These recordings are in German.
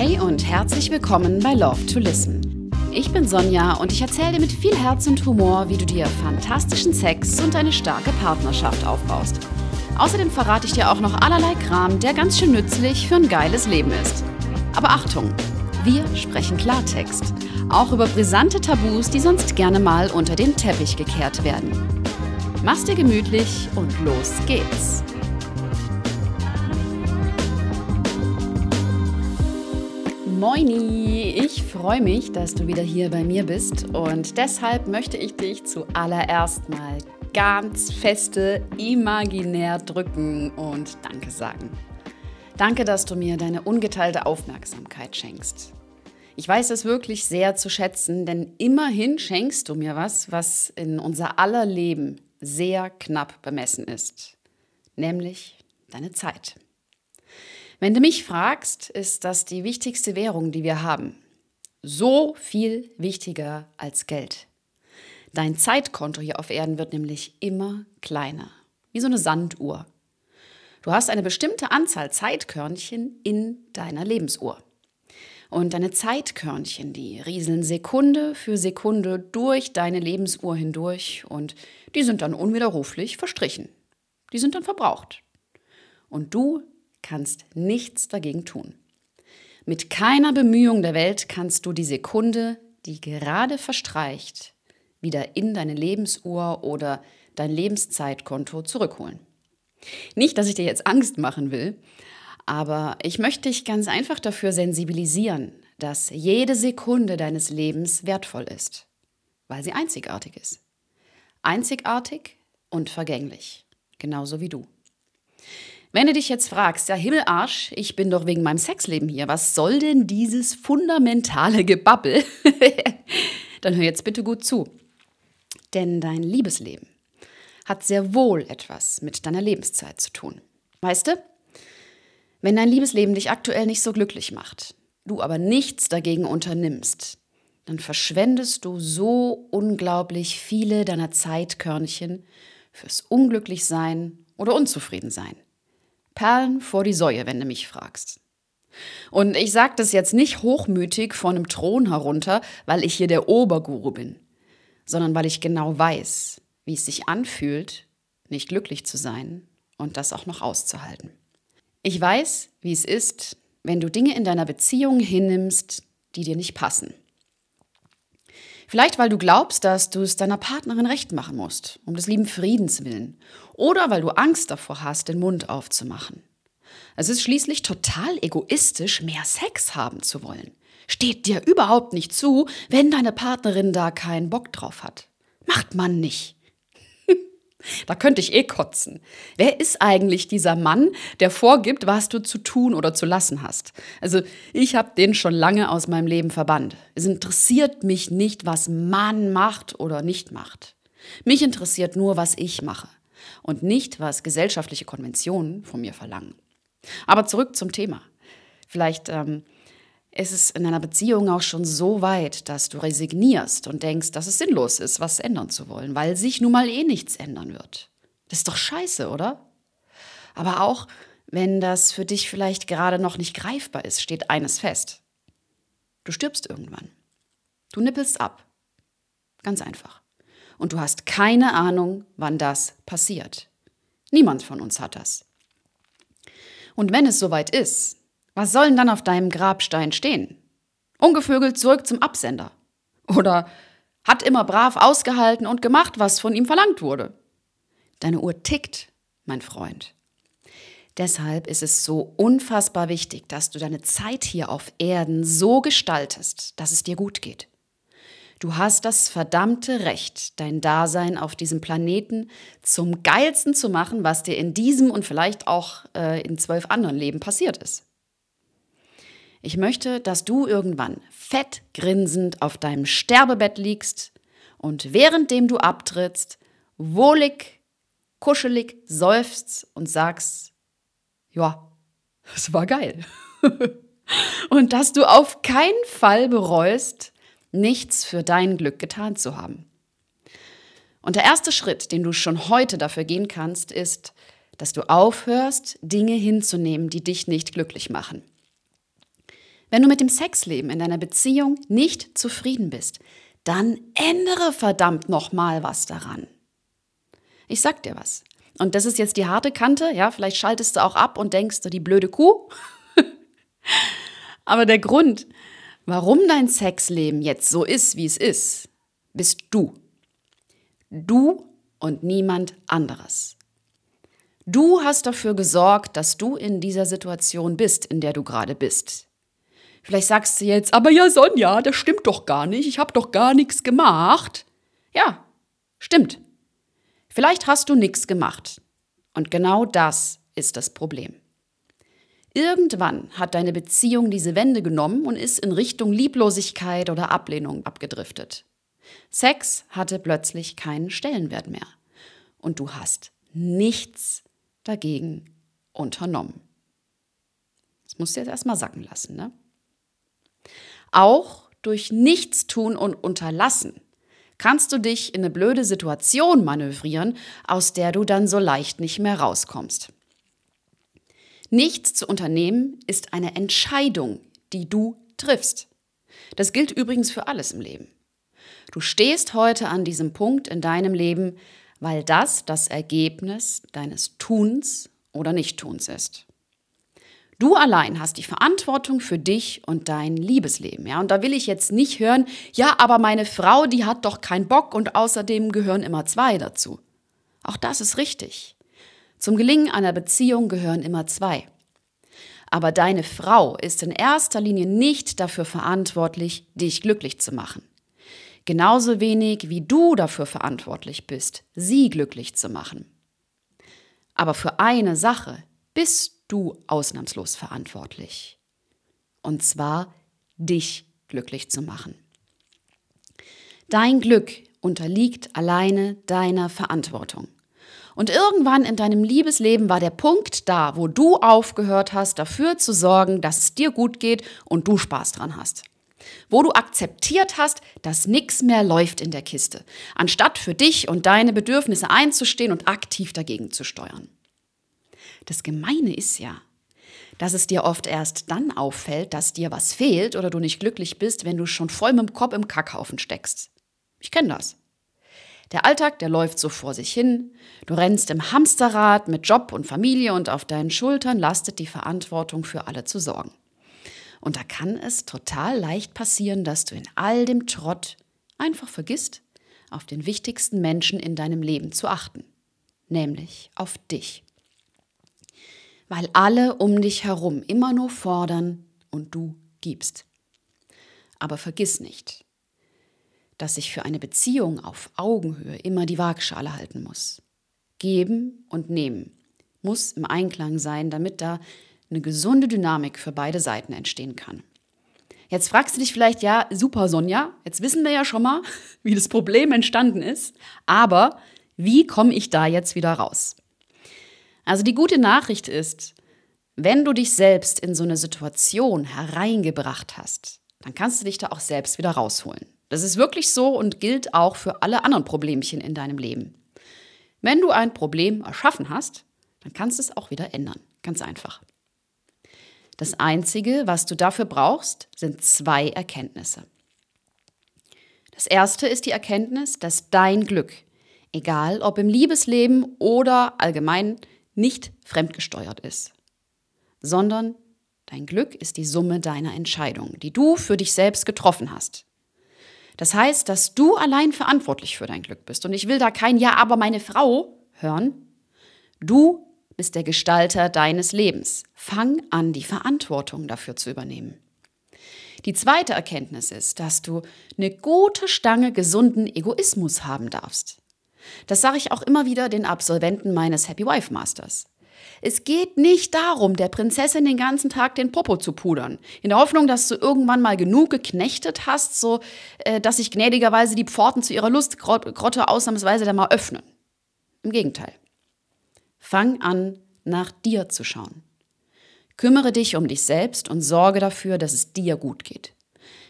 Hey und herzlich willkommen bei Love to Listen. Ich bin Sonja und ich erzähle dir mit viel Herz und Humor, wie du dir fantastischen Sex und eine starke Partnerschaft aufbaust. Außerdem verrate ich dir auch noch allerlei Kram, der ganz schön nützlich für ein geiles Leben ist. Aber Achtung, wir sprechen Klartext. Auch über brisante Tabus, die sonst gerne mal unter den Teppich gekehrt werden. Mach's dir gemütlich und los geht's. Moini, ich freue mich, dass du wieder hier bei mir bist und deshalb möchte ich dich zuallererst mal ganz feste imaginär drücken und Danke sagen. Danke, dass du mir deine ungeteilte Aufmerksamkeit schenkst. Ich weiß es wirklich sehr zu schätzen, denn immerhin schenkst du mir was, was in unser aller Leben sehr knapp bemessen ist, nämlich deine Zeit. Wenn du mich fragst, ist das die wichtigste Währung, die wir haben. So viel wichtiger als Geld. Dein Zeitkonto hier auf Erden wird nämlich immer kleiner, wie so eine Sanduhr. Du hast eine bestimmte Anzahl Zeitkörnchen in deiner Lebensuhr. Und deine Zeitkörnchen, die rieseln Sekunde für Sekunde durch deine Lebensuhr hindurch und die sind dann unwiderruflich verstrichen. Die sind dann verbraucht. Und du kannst nichts dagegen tun. Mit keiner Bemühung der Welt kannst du die Sekunde, die gerade verstreicht, wieder in deine Lebensuhr oder dein Lebenszeitkonto zurückholen. Nicht, dass ich dir jetzt Angst machen will, aber ich möchte dich ganz einfach dafür sensibilisieren, dass jede Sekunde deines Lebens wertvoll ist, weil sie einzigartig ist. Einzigartig und vergänglich, genauso wie du. Wenn du dich jetzt fragst, ja Himmelarsch, ich bin doch wegen meinem Sexleben hier, was soll denn dieses fundamentale Gebabbel? Dann hör jetzt bitte gut zu. Denn dein Liebesleben hat sehr wohl etwas mit deiner Lebenszeit zu tun. Weißt du, wenn dein Liebesleben dich aktuell nicht so glücklich macht, du aber nichts dagegen unternimmst, dann verschwendest du so unglaublich viele deiner Zeitkörnchen fürs Unglücklichsein oder Unzufriedensein. Perlen vor die Säue, wenn du mich fragst. Und ich sage das jetzt nicht hochmütig von einem Thron herunter, weil ich hier der Oberguru bin, sondern weil ich genau weiß, wie es sich anfühlt, nicht glücklich zu sein und das auch noch auszuhalten. Ich weiß, wie es ist, wenn du Dinge in deiner Beziehung hinnimmst, die dir nicht passen. Vielleicht, weil du glaubst, dass du es deiner Partnerin recht machen musst, um des lieben Friedens willen. Oder weil du Angst davor hast, den Mund aufzumachen. Es ist schließlich total egoistisch, mehr Sex haben zu wollen. Steht dir überhaupt nicht zu, wenn deine Partnerin da keinen Bock drauf hat. Macht man nicht. Da könnte ich eh kotzen. Wer ist eigentlich dieser Mann, der vorgibt, was du zu tun oder zu lassen hast? Also ich habe den schon lange aus meinem Leben verbannt. Es interessiert mich nicht, was Mann macht oder nicht macht. Mich interessiert nur, was ich mache und nicht, was gesellschaftliche Konventionen von mir verlangen. Aber zurück zum Thema. Vielleicht ähm, ist es in einer Beziehung auch schon so weit, dass du resignierst und denkst, dass es sinnlos ist, was ändern zu wollen, weil sich nun mal eh nichts ändern wird. Das ist doch scheiße, oder? Aber auch wenn das für dich vielleicht gerade noch nicht greifbar ist, steht eines fest. Du stirbst irgendwann. Du nippelst ab. Ganz einfach. Und du hast keine Ahnung, wann das passiert. Niemand von uns hat das. Und wenn es soweit ist, was soll denn dann auf deinem Grabstein stehen? Ungevögelt zurück zum Absender. Oder hat immer brav ausgehalten und gemacht, was von ihm verlangt wurde. Deine Uhr tickt, mein Freund. Deshalb ist es so unfassbar wichtig, dass du deine Zeit hier auf Erden so gestaltest, dass es dir gut geht. Du hast das verdammte Recht, dein Dasein auf diesem Planeten zum geilsten zu machen, was dir in diesem und vielleicht auch äh, in zwölf anderen Leben passiert ist. Ich möchte, dass du irgendwann fett grinsend auf deinem Sterbebett liegst und währenddem du abtrittst, wohlig, kuschelig seufzt und sagst, ja, es war geil. und dass du auf keinen Fall bereust, nichts für dein Glück getan zu haben. Und der erste Schritt, den du schon heute dafür gehen kannst, ist, dass du aufhörst, Dinge hinzunehmen, die dich nicht glücklich machen. Wenn du mit dem Sexleben in deiner Beziehung nicht zufrieden bist, dann ändere verdammt nochmal was daran. Ich sag dir was. Und das ist jetzt die harte Kante, ja, vielleicht schaltest du auch ab und denkst du, die blöde Kuh. Aber der Grund, warum dein Sexleben jetzt so ist, wie es ist, bist du. Du und niemand anderes. Du hast dafür gesorgt, dass du in dieser Situation bist, in der du gerade bist. Vielleicht sagst du jetzt, aber ja, Sonja, das stimmt doch gar nicht, ich habe doch gar nichts gemacht. Ja, stimmt. Vielleicht hast du nichts gemacht. Und genau das ist das Problem. Irgendwann hat deine Beziehung diese Wende genommen und ist in Richtung Lieblosigkeit oder Ablehnung abgedriftet. Sex hatte plötzlich keinen Stellenwert mehr. Und du hast nichts dagegen unternommen. Das musst du jetzt erstmal sacken lassen, ne? Auch durch Nichtstun und Unterlassen kannst du dich in eine blöde Situation manövrieren, aus der du dann so leicht nicht mehr rauskommst. Nichts zu unternehmen ist eine Entscheidung, die du triffst. Das gilt übrigens für alles im Leben. Du stehst heute an diesem Punkt in deinem Leben, weil das das Ergebnis deines Tuns oder Nichttuns ist. Du allein hast die Verantwortung für dich und dein Liebesleben. Ja, und da will ich jetzt nicht hören, ja, aber meine Frau, die hat doch keinen Bock und außerdem gehören immer zwei dazu. Auch das ist richtig. Zum Gelingen einer Beziehung gehören immer zwei. Aber deine Frau ist in erster Linie nicht dafür verantwortlich, dich glücklich zu machen. Genauso wenig wie du dafür verantwortlich bist, sie glücklich zu machen. Aber für eine Sache bist du ausnahmslos verantwortlich. Und zwar dich glücklich zu machen. Dein Glück unterliegt alleine deiner Verantwortung. Und irgendwann in deinem Liebesleben war der Punkt da, wo du aufgehört hast, dafür zu sorgen, dass es dir gut geht und du Spaß dran hast. Wo du akzeptiert hast, dass nichts mehr läuft in der Kiste, anstatt für dich und deine Bedürfnisse einzustehen und aktiv dagegen zu steuern. Das Gemeine ist ja, dass es dir oft erst dann auffällt, dass dir was fehlt oder du nicht glücklich bist, wenn du schon voll mit dem Kopf im Kackhaufen steckst. Ich kenne das. Der Alltag, der läuft so vor sich hin. Du rennst im Hamsterrad mit Job und Familie und auf deinen Schultern lastet die Verantwortung für alle zu sorgen. Und da kann es total leicht passieren, dass du in all dem Trott einfach vergisst, auf den wichtigsten Menschen in deinem Leben zu achten, nämlich auf dich weil alle um dich herum immer nur fordern und du gibst. Aber vergiss nicht, dass sich für eine Beziehung auf Augenhöhe immer die Waagschale halten muss. Geben und nehmen muss im Einklang sein, damit da eine gesunde Dynamik für beide Seiten entstehen kann. Jetzt fragst du dich vielleicht, ja, super Sonja, jetzt wissen wir ja schon mal, wie das Problem entstanden ist, aber wie komme ich da jetzt wieder raus? Also die gute Nachricht ist, wenn du dich selbst in so eine Situation hereingebracht hast, dann kannst du dich da auch selbst wieder rausholen. Das ist wirklich so und gilt auch für alle anderen Problemchen in deinem Leben. Wenn du ein Problem erschaffen hast, dann kannst du es auch wieder ändern. Ganz einfach. Das Einzige, was du dafür brauchst, sind zwei Erkenntnisse. Das erste ist die Erkenntnis, dass dein Glück, egal ob im Liebesleben oder allgemein nicht fremdgesteuert ist, sondern dein Glück ist die Summe deiner Entscheidungen, die du für dich selbst getroffen hast. Das heißt, dass du allein verantwortlich für dein Glück bist. Und ich will da kein Ja, aber meine Frau hören. Du bist der Gestalter deines Lebens. Fang an, die Verantwortung dafür zu übernehmen. Die zweite Erkenntnis ist, dass du eine gute Stange gesunden Egoismus haben darfst. Das sage ich auch immer wieder den Absolventen meines Happy Wife Masters. Es geht nicht darum, der Prinzessin den ganzen Tag den Popo zu pudern, in der Hoffnung, dass du irgendwann mal genug geknechtet hast, so äh, dass sich gnädigerweise die Pforten zu ihrer Lustgrotte ausnahmsweise dann mal öffnen. Im Gegenteil. Fang an, nach dir zu schauen. Kümmere dich um dich selbst und sorge dafür, dass es dir gut geht.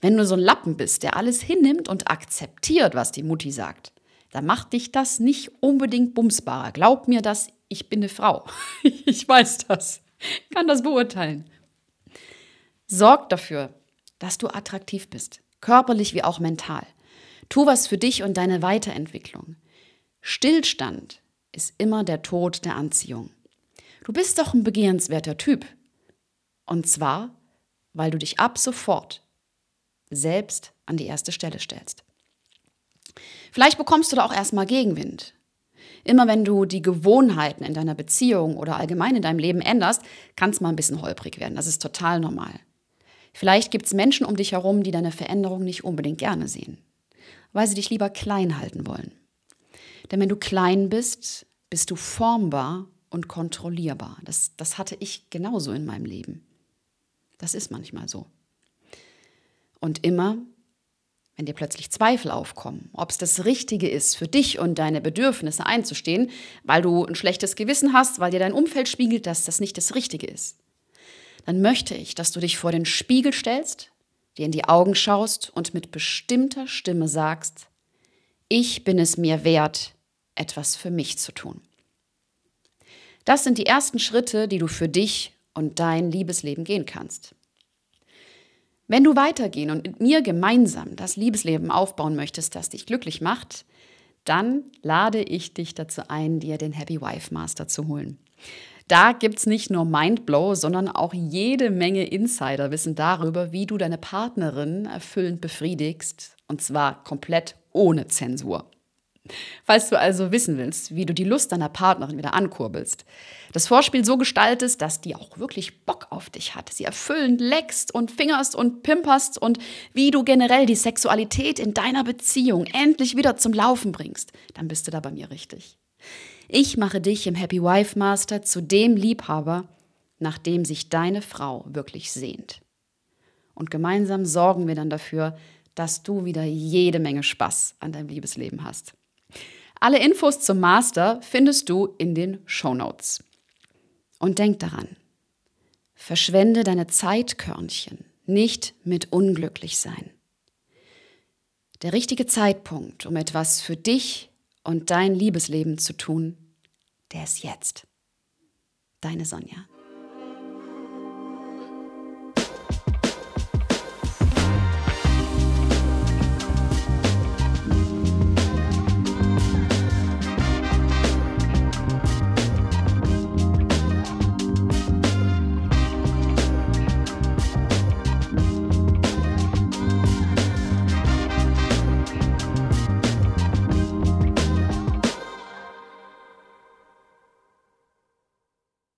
Wenn du so ein Lappen bist, der alles hinnimmt und akzeptiert, was die Mutti sagt, dann macht dich das nicht unbedingt bumsbarer. Glaub mir das, ich bin eine Frau. Ich weiß das, kann das beurteilen. Sorg dafür, dass du attraktiv bist, körperlich wie auch mental. Tu was für dich und deine Weiterentwicklung. Stillstand ist immer der Tod der Anziehung. Du bist doch ein begehrenswerter Typ. Und zwar, weil du dich ab sofort selbst an die erste Stelle stellst. Vielleicht bekommst du da auch erstmal Gegenwind. Immer wenn du die Gewohnheiten in deiner Beziehung oder allgemein in deinem Leben änderst, kann es mal ein bisschen holprig werden. Das ist total normal. Vielleicht gibt es Menschen um dich herum, die deine Veränderung nicht unbedingt gerne sehen, weil sie dich lieber klein halten wollen. Denn wenn du klein bist, bist du formbar und kontrollierbar. Das, das hatte ich genauso in meinem Leben. Das ist manchmal so. Und immer, wenn dir plötzlich Zweifel aufkommen, ob es das Richtige ist, für dich und deine Bedürfnisse einzustehen, weil du ein schlechtes Gewissen hast, weil dir dein Umfeld spiegelt, dass das nicht das Richtige ist, dann möchte ich, dass du dich vor den Spiegel stellst, dir in die Augen schaust und mit bestimmter Stimme sagst, ich bin es mir wert, etwas für mich zu tun. Das sind die ersten Schritte, die du für dich und dein Liebesleben gehen kannst. Wenn du weitergehen und mit mir gemeinsam das Liebesleben aufbauen möchtest, das dich glücklich macht, dann lade ich dich dazu ein, dir den Happy Wife Master zu holen. Da gibt es nicht nur Mindblow, sondern auch jede Menge Insiderwissen darüber, wie du deine Partnerin erfüllend befriedigst, und zwar komplett ohne Zensur. Falls du also wissen willst, wie du die Lust deiner Partnerin wieder ankurbelst, das Vorspiel so gestaltest, dass die auch wirklich Bock auf dich hat, sie erfüllend leckst und fingerst und pimperst und wie du generell die Sexualität in deiner Beziehung endlich wieder zum Laufen bringst, dann bist du da bei mir richtig. Ich mache dich im Happy Wife Master zu dem Liebhaber, nach dem sich deine Frau wirklich sehnt. Und gemeinsam sorgen wir dann dafür, dass du wieder jede Menge Spaß an deinem Liebesleben hast. Alle Infos zum Master findest du in den Show Notes. Und denk daran, verschwende deine Zeitkörnchen nicht mit unglücklich sein. Der richtige Zeitpunkt, um etwas für dich und dein Liebesleben zu tun, der ist jetzt. Deine Sonja.